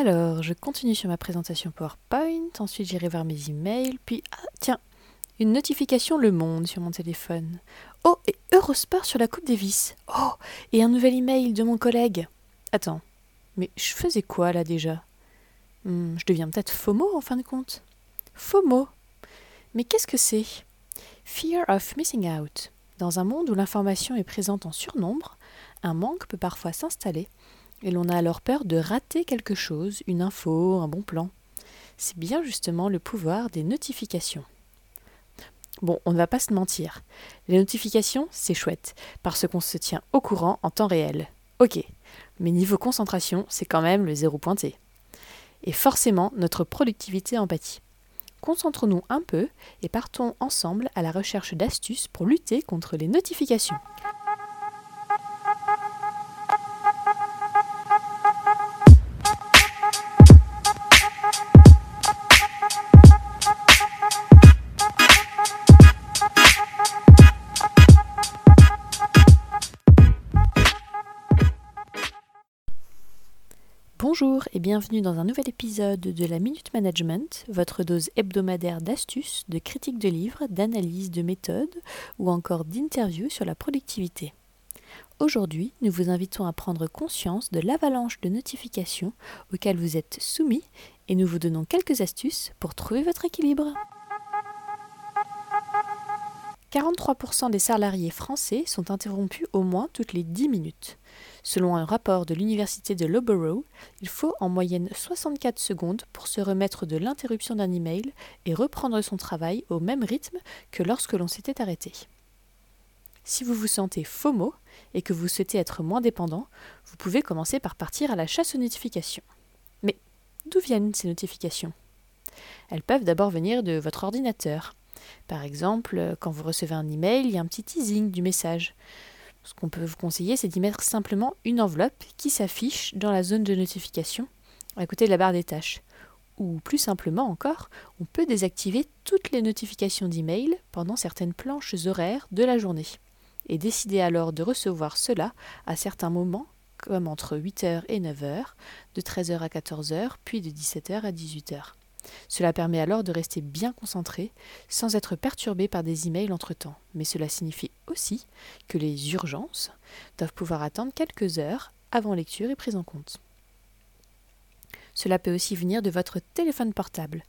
Alors, je continue sur ma présentation PowerPoint, ensuite j'irai voir mes emails, puis ah, tiens, une notification Le Monde sur mon téléphone. Oh, et Eurosport sur la Coupe Davis. Oh, et un nouvel email de mon collègue. Attends, mais je faisais quoi là déjà? Hmm, Je deviens peut-être FOMO en fin de compte. FOMO Mais qu'est-ce que c'est? Fear of missing out. Dans un monde où l'information est présente en surnombre, un manque peut parfois s'installer et l'on a alors peur de rater quelque chose, une info, un bon plan. C'est bien justement le pouvoir des notifications. Bon, on ne va pas se mentir. Les notifications, c'est chouette, parce qu'on se tient au courant en temps réel. Ok, mais niveau concentration, c'est quand même le zéro pointé. Et forcément, notre productivité en pâtit. Concentrons-nous un peu et partons ensemble à la recherche d'astuces pour lutter contre les notifications. Bonjour et bienvenue dans un nouvel épisode de la Minute Management, votre dose hebdomadaire d'astuces, de critiques de livres, d'analyses, de méthodes ou encore d'interviews sur la productivité. Aujourd'hui, nous vous invitons à prendre conscience de l'avalanche de notifications auxquelles vous êtes soumis et nous vous donnons quelques astuces pour trouver votre équilibre. 43% des salariés français sont interrompus au moins toutes les 10 minutes. Selon un rapport de l'université de Loughborough, il faut en moyenne 64 secondes pour se remettre de l'interruption d'un email et reprendre son travail au même rythme que lorsque l'on s'était arrêté. Si vous vous sentez FOMO et que vous souhaitez être moins dépendant, vous pouvez commencer par partir à la chasse aux notifications. Mais d'où viennent ces notifications? Elles peuvent d'abord venir de votre ordinateur, par exemple, quand vous recevez un email, il y a un petit teasing du message. Ce qu'on peut vous conseiller, c'est d'y mettre simplement une enveloppe qui s'affiche dans la zone de notification à côté de la barre des tâches. Ou plus simplement encore, on peut désactiver toutes les notifications d'email pendant certaines planches horaires de la journée et décider alors de recevoir cela à certains moments comme entre 8h et 9h, de 13h à 14h, puis de 17h à 18h. Cela permet alors de rester bien concentré sans être perturbé par des emails entre-temps. Mais cela signifie aussi que les urgences doivent pouvoir attendre quelques heures avant lecture et prise en compte. Cela peut aussi venir de votre téléphone portable.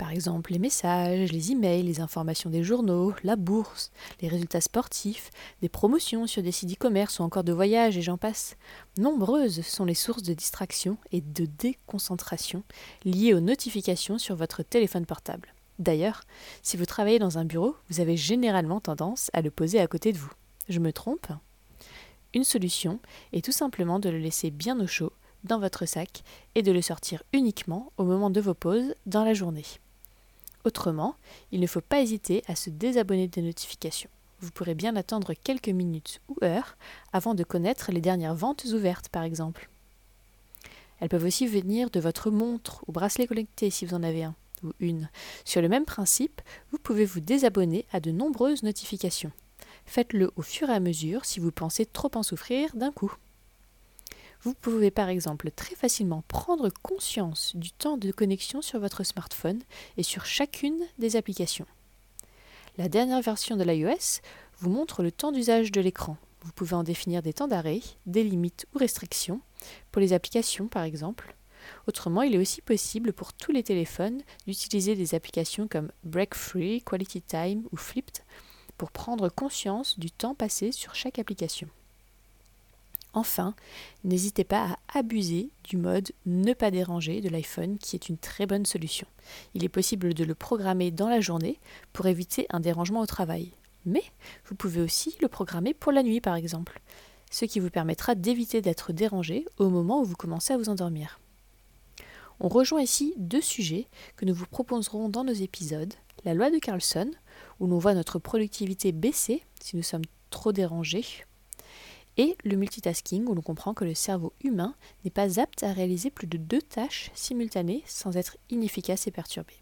Par exemple, les messages, les emails, les informations des journaux, la bourse, les résultats sportifs, des promotions sur des sites e-commerce ou encore de voyages et j'en passe. Nombreuses sont les sources de distraction et de déconcentration liées aux notifications sur votre téléphone portable. D'ailleurs, si vous travaillez dans un bureau, vous avez généralement tendance à le poser à côté de vous. Je me trompe? Une solution est tout simplement de le laisser bien au chaud dans votre sac et de le sortir uniquement au moment de vos pauses dans la journée. Autrement, il ne faut pas hésiter à se désabonner des notifications. Vous pourrez bien attendre quelques minutes ou heures avant de connaître les dernières ventes ouvertes, par exemple. Elles peuvent aussi venir de votre montre ou bracelet connecté si vous en avez un ou une. Sur le même principe, vous pouvez vous désabonner à de nombreuses notifications. Faites-le au fur et à mesure si vous pensez trop en souffrir d'un coup. Vous pouvez par exemple très facilement prendre conscience du temps de connexion sur votre smartphone et sur chacune des applications. La dernière version de l'iOS vous montre le temps d'usage de l'écran. Vous pouvez en définir des temps d'arrêt, des limites ou restrictions, pour les applications par exemple. Autrement, il est aussi possible pour tous les téléphones d'utiliser des applications comme Break Free, Quality Time ou Flipped pour prendre conscience du temps passé sur chaque application. Enfin, n'hésitez pas à abuser du mode ne pas déranger de l'iPhone qui est une très bonne solution. Il est possible de le programmer dans la journée pour éviter un dérangement au travail. Mais vous pouvez aussi le programmer pour la nuit par exemple, ce qui vous permettra d'éviter d'être dérangé au moment où vous commencez à vous endormir. On rejoint ici deux sujets que nous vous proposerons dans nos épisodes. La loi de Carlson, où l'on voit notre productivité baisser si nous sommes trop dérangés et le multitasking où l'on comprend que le cerveau humain n'est pas apte à réaliser plus de deux tâches simultanées sans être inefficace et perturbé.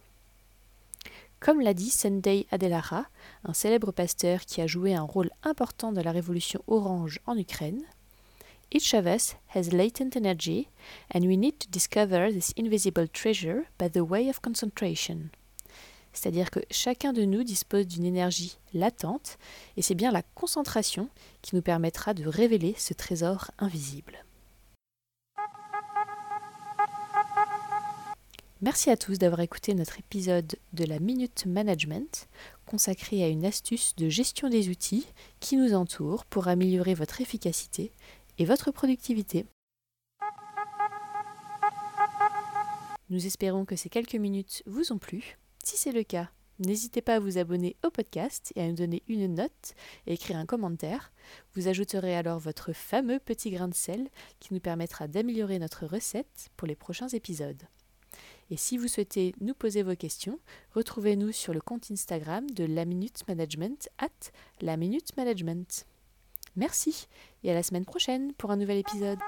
Comme l'a dit Sunday Adelara, un célèbre pasteur qui a joué un rôle important dans la révolution orange en Ukraine, Each of us has latent energy, and we need to discover this invisible treasure by the way of concentration. C'est-à-dire que chacun de nous dispose d'une énergie latente, et c'est bien la concentration qui nous permettra de révéler ce trésor invisible. Merci à tous d'avoir écouté notre épisode de la Minute Management consacré à une astuce de gestion des outils qui nous entourent pour améliorer votre efficacité et votre productivité. Nous espérons que ces quelques minutes vous ont plu. Si c'est le cas, n'hésitez pas à vous abonner au podcast et à nous donner une note et écrire un commentaire. Vous ajouterez alors votre fameux petit grain de sel qui nous permettra d'améliorer notre recette pour les prochains épisodes. Et si vous souhaitez nous poser vos questions, retrouvez-nous sur le compte Instagram de la Minute Management at la Minute Management. Merci et à la semaine prochaine pour un nouvel épisode.